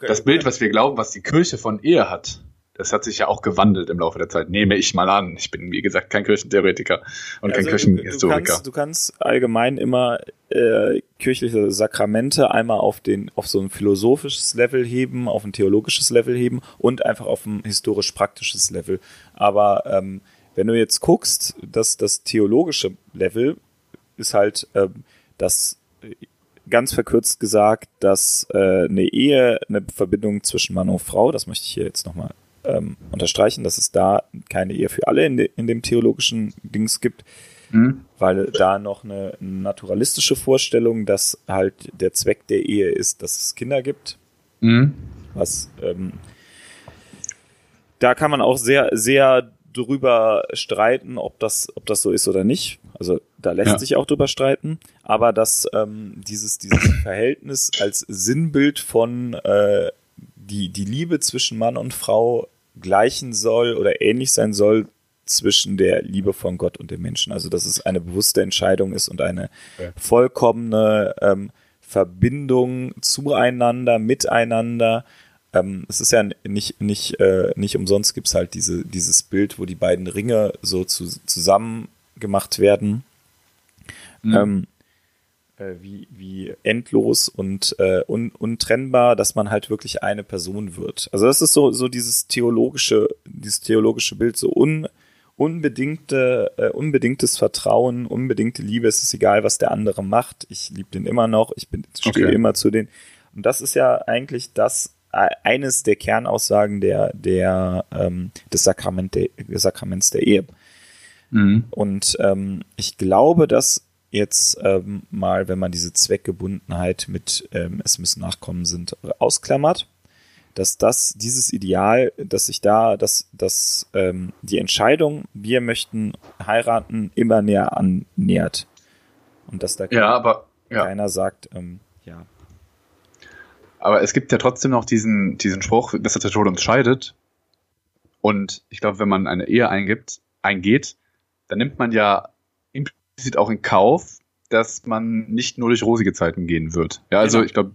das Bild, was wir glauben, was die Kirche von Ehe hat, das hat sich ja auch gewandelt im Laufe der Zeit, nehme ich mal an. Ich bin, wie gesagt, kein Kirchentheoretiker und also kein Kirchenhistoriker. Du kannst, du kannst allgemein immer äh, kirchliche Sakramente einmal auf den, auf so ein philosophisches Level heben, auf ein theologisches Level heben und einfach auf ein historisch-praktisches Level. Aber ähm, wenn du jetzt guckst, dass das theologische Level ist halt ähm, dass ganz verkürzt gesagt, dass äh, eine Ehe eine Verbindung zwischen Mann und Frau, das möchte ich hier jetzt nochmal ähm, unterstreichen, dass es da keine Ehe für alle in, de, in dem theologischen Dings gibt, mhm. weil da noch eine naturalistische Vorstellung, dass halt der Zweck der Ehe ist, dass es Kinder gibt, mhm. was ähm, da kann man auch sehr, sehr drüber streiten, ob das, ob das so ist oder nicht. Also da lässt ja. sich auch drüber streiten. Aber dass ähm, dieses, dieses [CLEARS THROAT] Verhältnis als Sinnbild von äh, die, die Liebe zwischen Mann und Frau gleichen soll oder ähnlich sein soll zwischen der Liebe von Gott und dem Menschen. Also dass es eine bewusste Entscheidung ist und eine vollkommene ähm, Verbindung zueinander, miteinander ähm, es ist ja nicht, nicht, äh, nicht umsonst gibt es halt diese, dieses Bild, wo die beiden Ringe so zu, zusammen gemacht werden. Mhm. Ähm, äh, wie, wie endlos und äh, un, untrennbar, dass man halt wirklich eine Person wird. Also das ist so, so dieses theologische, dieses theologische Bild, so un, unbedingte, äh, unbedingtes Vertrauen, unbedingte Liebe. Es ist egal, was der andere macht. Ich liebe den immer noch. Ich bin, stehe okay. immer zu den. Und das ist ja eigentlich das äh, eines der Kernaussagen der, der, ähm, des, Sakrament der, des Sakraments der Ehe. Mhm. Und ähm, ich glaube, dass jetzt ähm, mal, wenn man diese Zweckgebundenheit mit ähm, es müssen Nachkommen sind, ausklammert, dass das, dieses Ideal, dass sich da, dass, dass ähm, die Entscheidung, wir möchten heiraten, immer näher annähert. Und dass da ja, aber, ja. keiner sagt, ähm, ja. Aber es gibt ja trotzdem noch diesen, diesen Spruch, dass der Tod uns scheidet. Und ich glaube, wenn man eine Ehe eingibt, eingeht, dann nimmt man ja implizit auch in Kauf, dass man nicht nur durch rosige Zeiten gehen wird. Ja, also genau. ich glaube,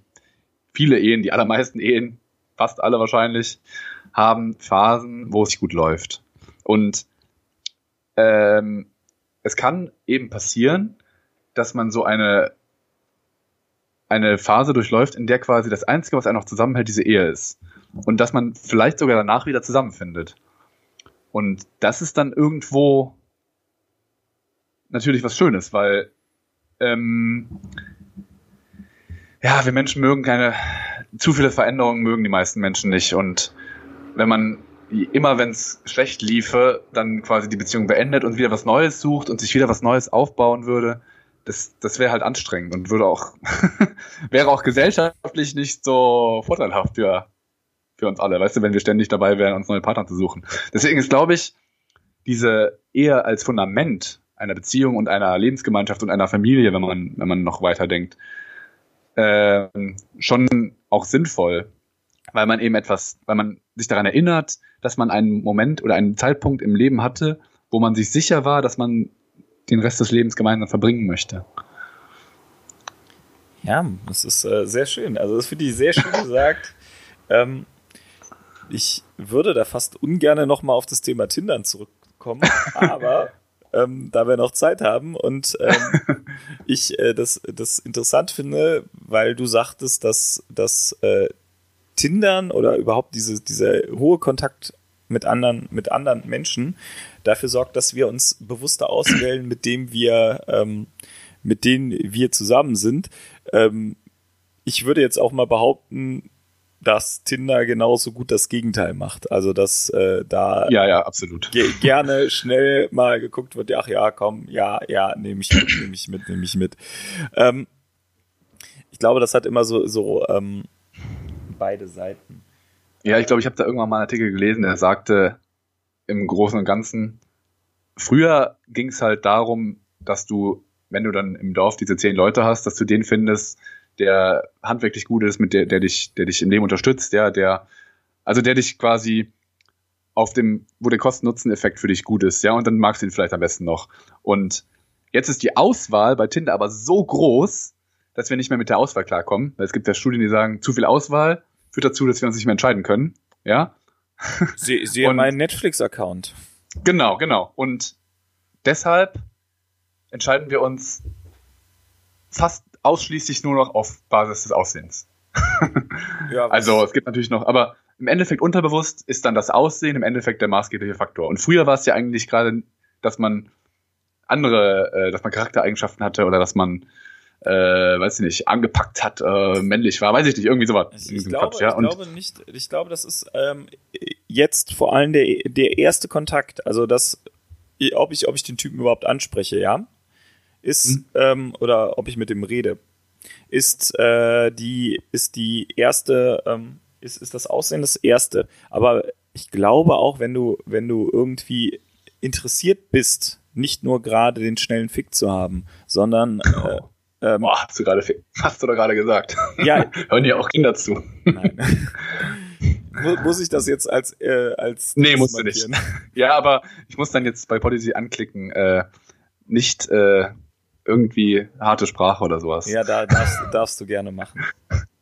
viele Ehen, die allermeisten Ehen fast alle wahrscheinlich, haben Phasen, wo es gut läuft. Und ähm, es kann eben passieren, dass man so eine, eine Phase durchläuft, in der quasi das Einzige, was einen noch zusammenhält, diese Ehe ist. Und dass man vielleicht sogar danach wieder zusammenfindet. Und das ist dann irgendwo natürlich was Schönes, weil ähm, ja, wir Menschen mögen keine, zu viele Veränderungen mögen die meisten Menschen nicht. Und wenn man immer, wenn es schlecht liefe, dann quasi die Beziehung beendet und wieder was Neues sucht und sich wieder was Neues aufbauen würde, das, das wäre halt anstrengend und würde auch, [LAUGHS] wäre auch gesellschaftlich nicht so vorteilhaft für, für uns alle, weißt du, wenn wir ständig dabei wären, uns neue Partner zu suchen. Deswegen ist, glaube ich, diese Ehe als Fundament einer Beziehung und einer Lebensgemeinschaft und einer Familie, wenn man, wenn man noch weiter denkt, äh, schon auch sinnvoll, weil man eben etwas, weil man sich daran erinnert, dass man einen Moment oder einen Zeitpunkt im Leben hatte, wo man sich sicher war, dass man den Rest des Lebens gemeinsam verbringen möchte. Ja, das ist äh, sehr schön. Also das finde ich sehr schön [LAUGHS] gesagt. ähm, ich würde da fast ungern nochmal auf das Thema Tindern zurückkommen, aber ähm, da wir noch Zeit haben und ähm, [LAUGHS] ich äh, das, das interessant finde, weil du sagtest, dass das äh, Tindern oder überhaupt diese, dieser hohe Kontakt mit anderen, mit anderen Menschen dafür sorgt, dass wir uns bewusster auswählen, mit dem wir, ähm, mit denen wir zusammen sind. Ähm, ich würde jetzt auch mal behaupten, dass Tinder genauso gut das Gegenteil macht. Also dass äh, da ja ja absolut ge gerne schnell mal geguckt wird. Ach ja, komm, ja ja, nehme ich mit, nehme ich mit, nehme ich mit. Ähm, ich glaube, das hat immer so so ähm, beide Seiten. Ja, ich glaube, ich habe da irgendwann mal einen Artikel gelesen, der sagte im Großen und Ganzen, früher ging es halt darum, dass du, wenn du dann im Dorf diese zehn Leute hast, dass du den findest, der handwerklich gut ist, mit der, der dich, der dich im Leben unterstützt, der, der, also der dich quasi auf dem, wo der Kosten-Nutzen-Effekt für dich gut ist, ja, und dann magst du ihn vielleicht am besten noch. Und jetzt ist die Auswahl bei Tinder aber so groß, dass wir nicht mehr mit der Auswahl klarkommen. Weil es gibt ja Studien, die sagen, zu viel Auswahl führt dazu, dass wir uns nicht mehr entscheiden können, ja. [LAUGHS] Sie, Sie meinen Netflix-Account. Genau, genau. Und deshalb entscheiden wir uns fast ausschließlich nur noch auf Basis des Aussehens. [LAUGHS] ja, also es gibt natürlich noch, aber im Endeffekt unterbewusst ist dann das Aussehen im Endeffekt der maßgebliche Faktor. Und früher war es ja eigentlich gerade, dass man andere, äh, dass man Charaktereigenschaften hatte oder dass man, äh, weiß ich nicht, angepackt hat, äh, männlich war, weiß ich nicht, irgendwie sowas. Ich, ich, glaube, Quatsch, ja? ich glaube nicht, ich glaube, das ist ähm, jetzt vor allem der, der erste Kontakt, also das, ob ich, ob ich den Typen überhaupt anspreche, ja ist, hm. ähm, oder ob ich mit dem rede, ist äh, die, ist die erste, ähm, ist, ist das Aussehen das erste. Aber ich glaube auch, wenn du, wenn du irgendwie interessiert bist, nicht nur gerade den schnellen Fick zu haben, sondern äh, ähm, Boah, hast du gerade hast du da gerade gesagt. Ja. [LAUGHS] Hören ja auch Kinder zu. Nein. [LAUGHS] muss ich das jetzt als äh, als Nee, musst du nicht. Ja, aber ich muss dann jetzt bei Policy anklicken, äh, nicht äh, irgendwie harte Sprache oder sowas. Ja, da darfst, darfst du gerne machen.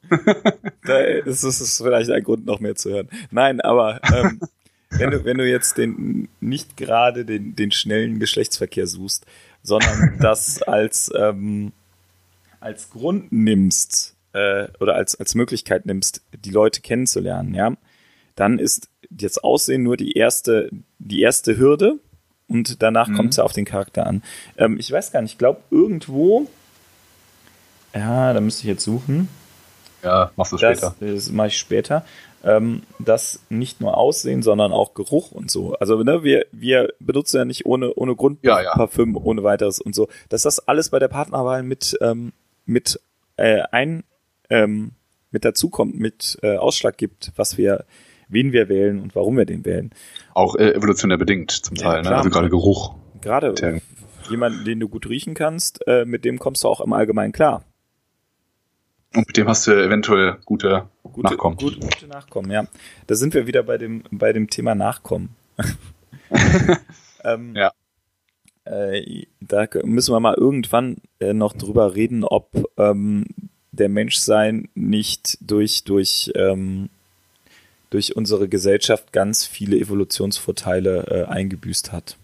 [LAUGHS] da ist es vielleicht ein Grund, noch mehr zu hören. Nein, aber ähm, wenn du, wenn du jetzt den nicht gerade den, den schnellen Geschlechtsverkehr suchst, sondern das als, ähm, als Grund nimmst äh, oder als, als Möglichkeit nimmst, die Leute kennenzulernen, ja, dann ist das Aussehen nur die erste, die erste Hürde und danach Mhm. kommt es ja auf den Charakter an. Ähm, ich weiß gar nicht, ich glaube irgendwo, ja, da müsste ich jetzt suchen. Ja, machst du Das, später. das mache ich später. Ähm, das nicht nur Aussehen, sondern auch Geruch und so. Also ne, wir, wir benutzen ja nicht ohne, ohne Grund Ja, ja. Parfüm, ohne weiteres und so. Dass das alles bei der Partnerwahl mit, ähm, mit äh, ein ähm, mit dazukommt, mit äh, Ausschlag gibt, was wir, wen wir wählen und warum wir den wählen. Auch äh, evolutionär bedingt zum Ja, Teil, ne? klar. Also gerade Geruch. Gerade Tja. jemanden, den du gut riechen kannst, äh, mit dem kommst du auch im Allgemeinen klar. Und mit dem hast du eventuell gute Gute, Nachkommen. Gute, gute Nachkommen, ja. Da sind wir wieder bei dem, bei dem Thema Nachkommen. [LAUGHS] ähm, Ja. Äh, da müssen wir mal irgendwann äh, noch drüber reden, ob ähm, der Menschsein nicht durch, durch, ähm, durch unsere Gesellschaft ganz viele Evolutionsvorteile äh, eingebüßt hat.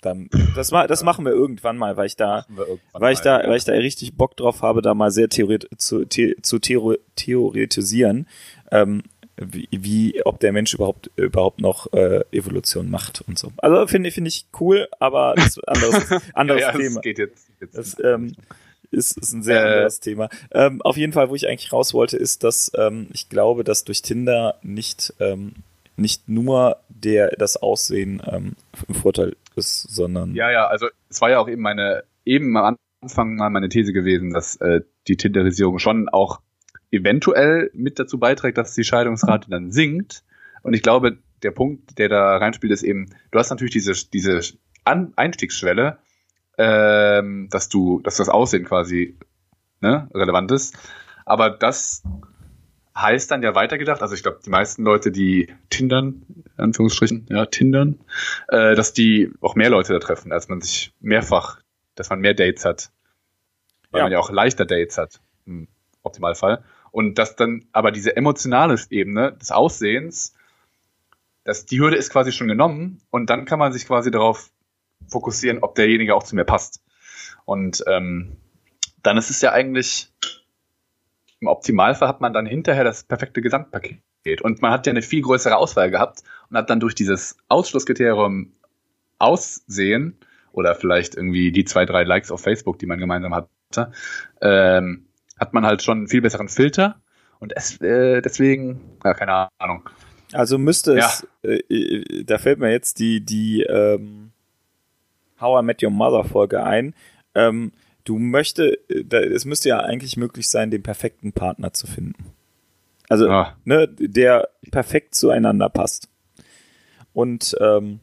Dann, das, ma- das machen wir irgendwann mal, weil ich da, weil ich da, ja. weil ich da richtig Bock drauf habe, da mal sehr theoret zu, the zu theor theoretisieren, ähm, wie, wie, ob der Mensch überhaupt überhaupt noch äh, Evolution macht und so. Also finde finde ich cool, aber das ist ein anderes, [LAUGHS] anderes ja, Thema. Das geht jetzt. jetzt Das ähm, ist, ist ein sehr Äh. anderes Thema. Ähm, auf jeden Fall, wo ich eigentlich raus wollte, ist, dass ähm, ich glaube, dass durch Tinder nicht ähm, nicht nur der das Aussehen ähm, ein Vorteil ist, sondern ja, ja, also es war ja auch eben meine, eben am Anfang mal meine These gewesen, dass äh, die Tinderisierung schon auch eventuell mit dazu beiträgt, dass die Scheidungsrate dann sinkt. Und ich glaube, der Punkt, der da reinspielt, ist eben, du hast natürlich diese, diese An Einstiegsschwelle, ähm, dass du, dass das Aussehen quasi ne, relevant ist. Aber das heißt dann ja weitergedacht, also ich glaube, die meisten Leute, die Tindern, in Anführungsstrichen, ja, Tindern, äh, dass die auch mehr Leute da treffen, als man sich mehrfach, dass man mehr Dates hat. Weil Ja. man ja auch leichter Dates hat, im Optimalfall. Und dass dann aber diese emotionale Ebene des Aussehens, dass die Hürde ist quasi schon genommen und dann kann man sich quasi darauf fokussieren, ob derjenige auch zu mir passt. Und ähm, dann ist es ja eigentlich, im Optimalfall hat man dann hinterher das perfekte Gesamtpaket. Und man hat ja eine viel größere Auswahl gehabt und hat dann durch dieses Ausschlusskriterium Aussehen oder vielleicht irgendwie die zwei, drei Likes auf Facebook, die man gemeinsam hatte, ähm, hat man halt schon einen viel besseren Filter. Und es, äh, deswegen, ja, keine Ahnung. Also müsste es, äh, äh, da fällt mir jetzt die, die ähm, How I Met Your Mother Folge ein. Ähm, du möchte, äh, es müsste ja eigentlich möglich sein, den perfekten Partner zu finden. Also, Ja. ne, der perfekt zueinander passt. Und ähm,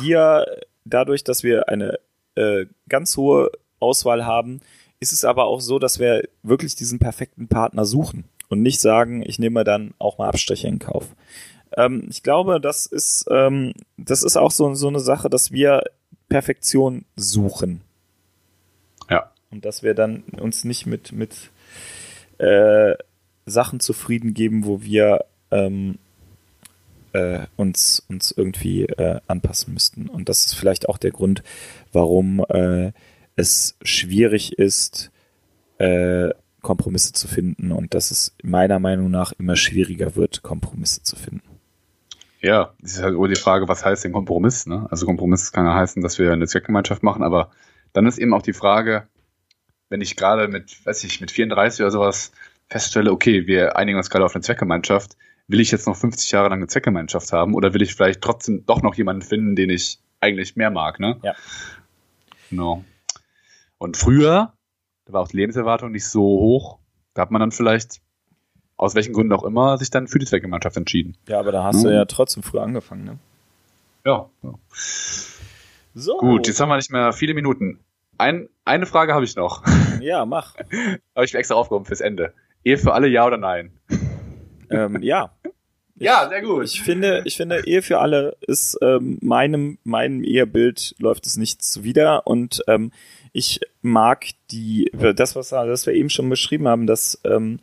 wir, dadurch, dass wir eine äh, ganz hohe Auswahl haben, ist es aber auch so, dass wir wirklich diesen perfekten Partner suchen und nicht sagen, ich nehme dann auch mal Abstriche in Kauf. Ähm, ich glaube, das ist, ähm, das ist auch so, so eine Sache, dass wir Perfektion suchen Ja. und dass wir dann uns nicht mit, mit äh, Sachen zufrieden geben, wo wir ähm, äh, uns, uns irgendwie äh, anpassen müssten. Und das ist vielleicht auch der Grund, warum äh, es schwierig ist, äh, Kompromisse zu finden und dass es meiner Meinung nach immer schwieriger wird, Kompromisse zu finden. Ja, es ist halt nur die Frage, was heißt denn Kompromiss? Ne? Also Kompromiss kann ja heißen, dass wir eine Zweckgemeinschaft machen, aber dann ist eben auch die Frage, wenn ich gerade mit, weiß ich, mit 34 oder sowas feststelle, okay, wir einigen uns gerade auf eine Zweckgemeinschaft, will ich jetzt noch 50 Jahre lang eine Zweckgemeinschaft haben oder will ich vielleicht trotzdem doch noch jemanden finden, den ich eigentlich mehr mag, ne? Ja. Genau. Und früher, da war auch die Lebenserwartung nicht so hoch, da hat man dann vielleicht, aus welchen Gründen auch immer, sich dann für die Zweckgemeinschaft entschieden. Ja, aber da hast Mhm. du ja trotzdem früh angefangen, ne? Ja. ja. So. Gut, jetzt haben wir nicht mehr viele Minuten. Ein, eine Frage habe ich noch. [LAUGHS] Ja, mach. habe ich mir extra aufgehoben fürs Ende. Ehe für alle, ja oder nein? ähm, ja. [LAUGHS] Ja, sehr gut. Ich finde, ich finde, Ehe für alle ist ähm, meinem, meinem Ehebild läuft es nicht zuwider und ähm, ich mag die, das, was das wir eben schon beschrieben haben, dass ähm,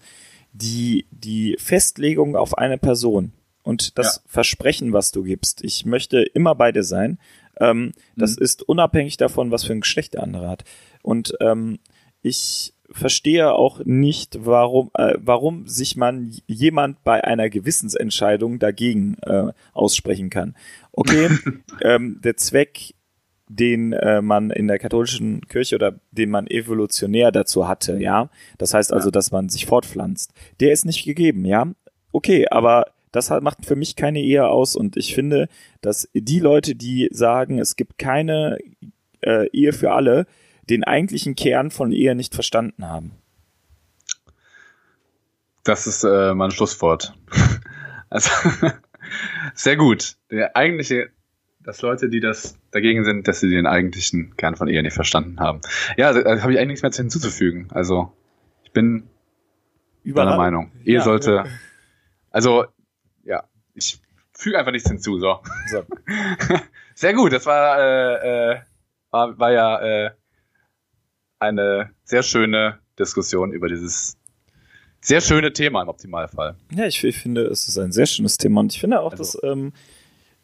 die, die Festlegung auf eine Person und das Ja. Versprechen, was du gibst, ich möchte immer bei dir sein, ähm, das Mhm. ist unabhängig davon, was für ein Geschlecht der andere hat. Und ähm, ich verstehe auch nicht, warum, äh, warum sich man jemand bei einer Gewissensentscheidung dagegen äh, aussprechen kann. Okay, [LAUGHS] ähm, der Zweck, den äh, man in der katholischen Kirche oder den man evolutionär dazu hatte, ja, das heißt also, dass man sich fortpflanzt, der ist nicht gegeben, ja. Okay, aber das hat, macht für mich keine Ehe aus und ich finde, dass die Leute, die sagen, es gibt keine äh, Ehe für alle, den eigentlichen Kern von Ehe nicht verstanden haben. Das ist äh, mein Schlusswort. [LAUGHS] also [LAUGHS] sehr gut. Der eigentliche, dass Leute, die das dagegen sind, dass sie den eigentlichen Kern von Ehe nicht verstanden haben. Ja, da habe ich eigentlich nichts mehr hinzuzufügen. Also ich bin Überall. deiner Meinung. Ehe ja, sollte. Ja. Also ja, ich füge einfach nichts hinzu. So. so. [LAUGHS] Sehr gut. Das war äh, äh, war, war ja äh, eine sehr schöne Diskussion über dieses sehr schöne Thema im Optimalfall. Ja, ich, ich finde, es ist ein sehr schönes Thema und ich finde auch, also. dass ähm,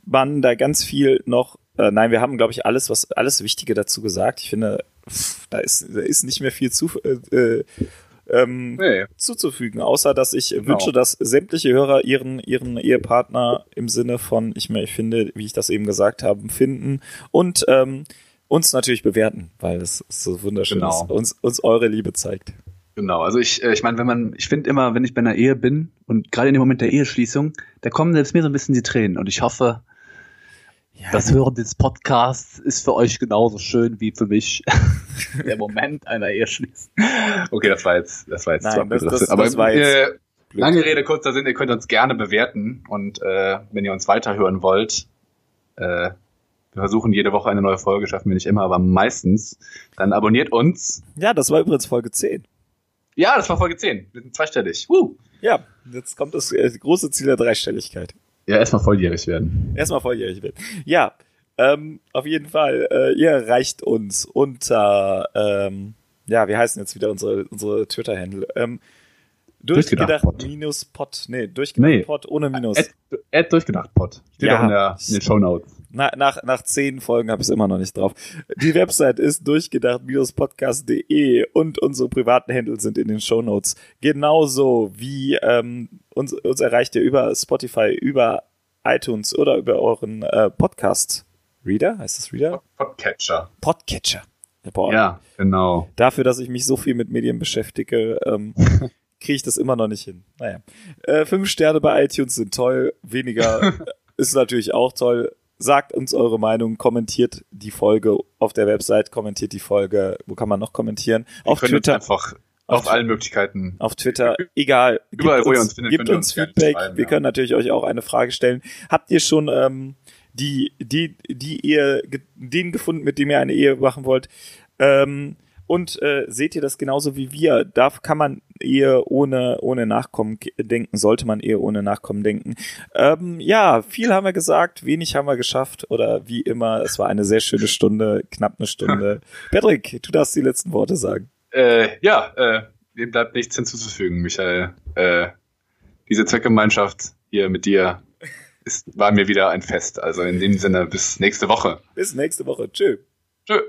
man da ganz viel noch, äh, nein, wir haben, glaube ich, alles, was alles Wichtige dazu gesagt. Ich finde, pff, da ist, da ist nicht mehr viel zu, äh, äh ähm, nee. zuzufügen, außer dass ich genau. wünsche, dass sämtliche Hörer ihren, ihren Ehepartner im Sinne von, ich, ich finde, wie ich das eben gesagt habe, finden und ähm, uns natürlich bewerten, weil es so wunderschön genau. ist, uns, uns eure Liebe zeigt. Genau, also ich, äh, ich meine, wenn man, ich finde immer, wenn ich bei einer Ehe bin und gerade in dem Moment der Eheschließung, da kommen selbst mir so ein bisschen die Tränen und ich hoffe, ja, das Hören des Podcasts ist für euch genauso schön wie für mich [LAUGHS] der Moment einer Eheschließung. Okay, das war jetzt, das war jetzt Nein, das, das, Aber das war jetzt äh, lange Rede, kurzer Sinn, ihr könnt uns gerne bewerten und äh, wenn ihr uns weiterhören wollt, äh, wir versuchen jede Woche eine neue Folge, schaffen wir nicht immer, aber meistens. Dann abonniert uns. Ja, das war übrigens Folge 10. Ja, das war Folge 10. Wir sind zweistellig. Woo. Ja, jetzt kommt das äh, große Ziel der Dreistelligkeit. Ja, erstmal volljährig werden. Erstmal volljährig werden. Ja, ähm, auf jeden Fall. Äh, ihr erreicht uns unter, ähm, ja, wie heißen jetzt wieder unsere, unsere Twitter-Handle? Ähm, durchgedacht, durchgedacht minus Pod. Nee, durchgedacht nee. Pod ohne Minus. Add, add durchgedacht Pod. Steht ja, auch in, der, in den Show Notes. Na, nach, nach zehn Folgen habe ich es immer noch nicht drauf. Die Website ist durchgedacht-podcast.de und unsere privaten Handles sind in den Show Notes. Genauso wie ähm, uns, uns erreicht ihr über Spotify, über iTunes oder über euren äh, Podcast. Reader? Heißt das Reader? Podcatcher. Podcatcher. Boah. Ja, genau. Dafür, dass ich mich so viel mit Medien beschäftige, ähm, [LAUGHS] kriege ich das immer noch nicht hin. Naja. Äh, fünf Sterne bei iTunes sind toll. Weniger [LAUGHS] ist natürlich auch toll. Sagt uns eure Meinung, kommentiert die Folge auf der Website, kommentiert die Folge. Wo kann man noch kommentieren? Wir auf Twitter. einfach auf, auf allen Möglichkeiten. Auf Twitter, egal. Überall, wo ihr uns findet, Gibt uns Feedback. Wir ja. können natürlich euch auch eine Frage stellen. Habt ihr schon ähm, die, die, die ihr, den gefunden, mit dem ihr eine Ehe machen wollt? Ähm, und äh, seht ihr das genauso wie wir? Da kann man Ehe ohne, ohne Nachkommen denken, sollte man Ehe ohne Nachkommen denken. Ähm, ja, viel haben wir gesagt, wenig haben wir geschafft oder wie immer, es war eine sehr schöne Stunde, knapp eine Stunde. [LAUGHS] Patrick, du darfst die letzten Worte sagen. Äh, ja, äh, dem bleibt nichts hinzuzufügen, Michael. Äh, diese Zweckgemeinschaft hier mit dir ist, war mir wieder ein Fest. Also in dem Sinne, bis nächste Woche. Bis nächste Woche. Tschö. Tschö.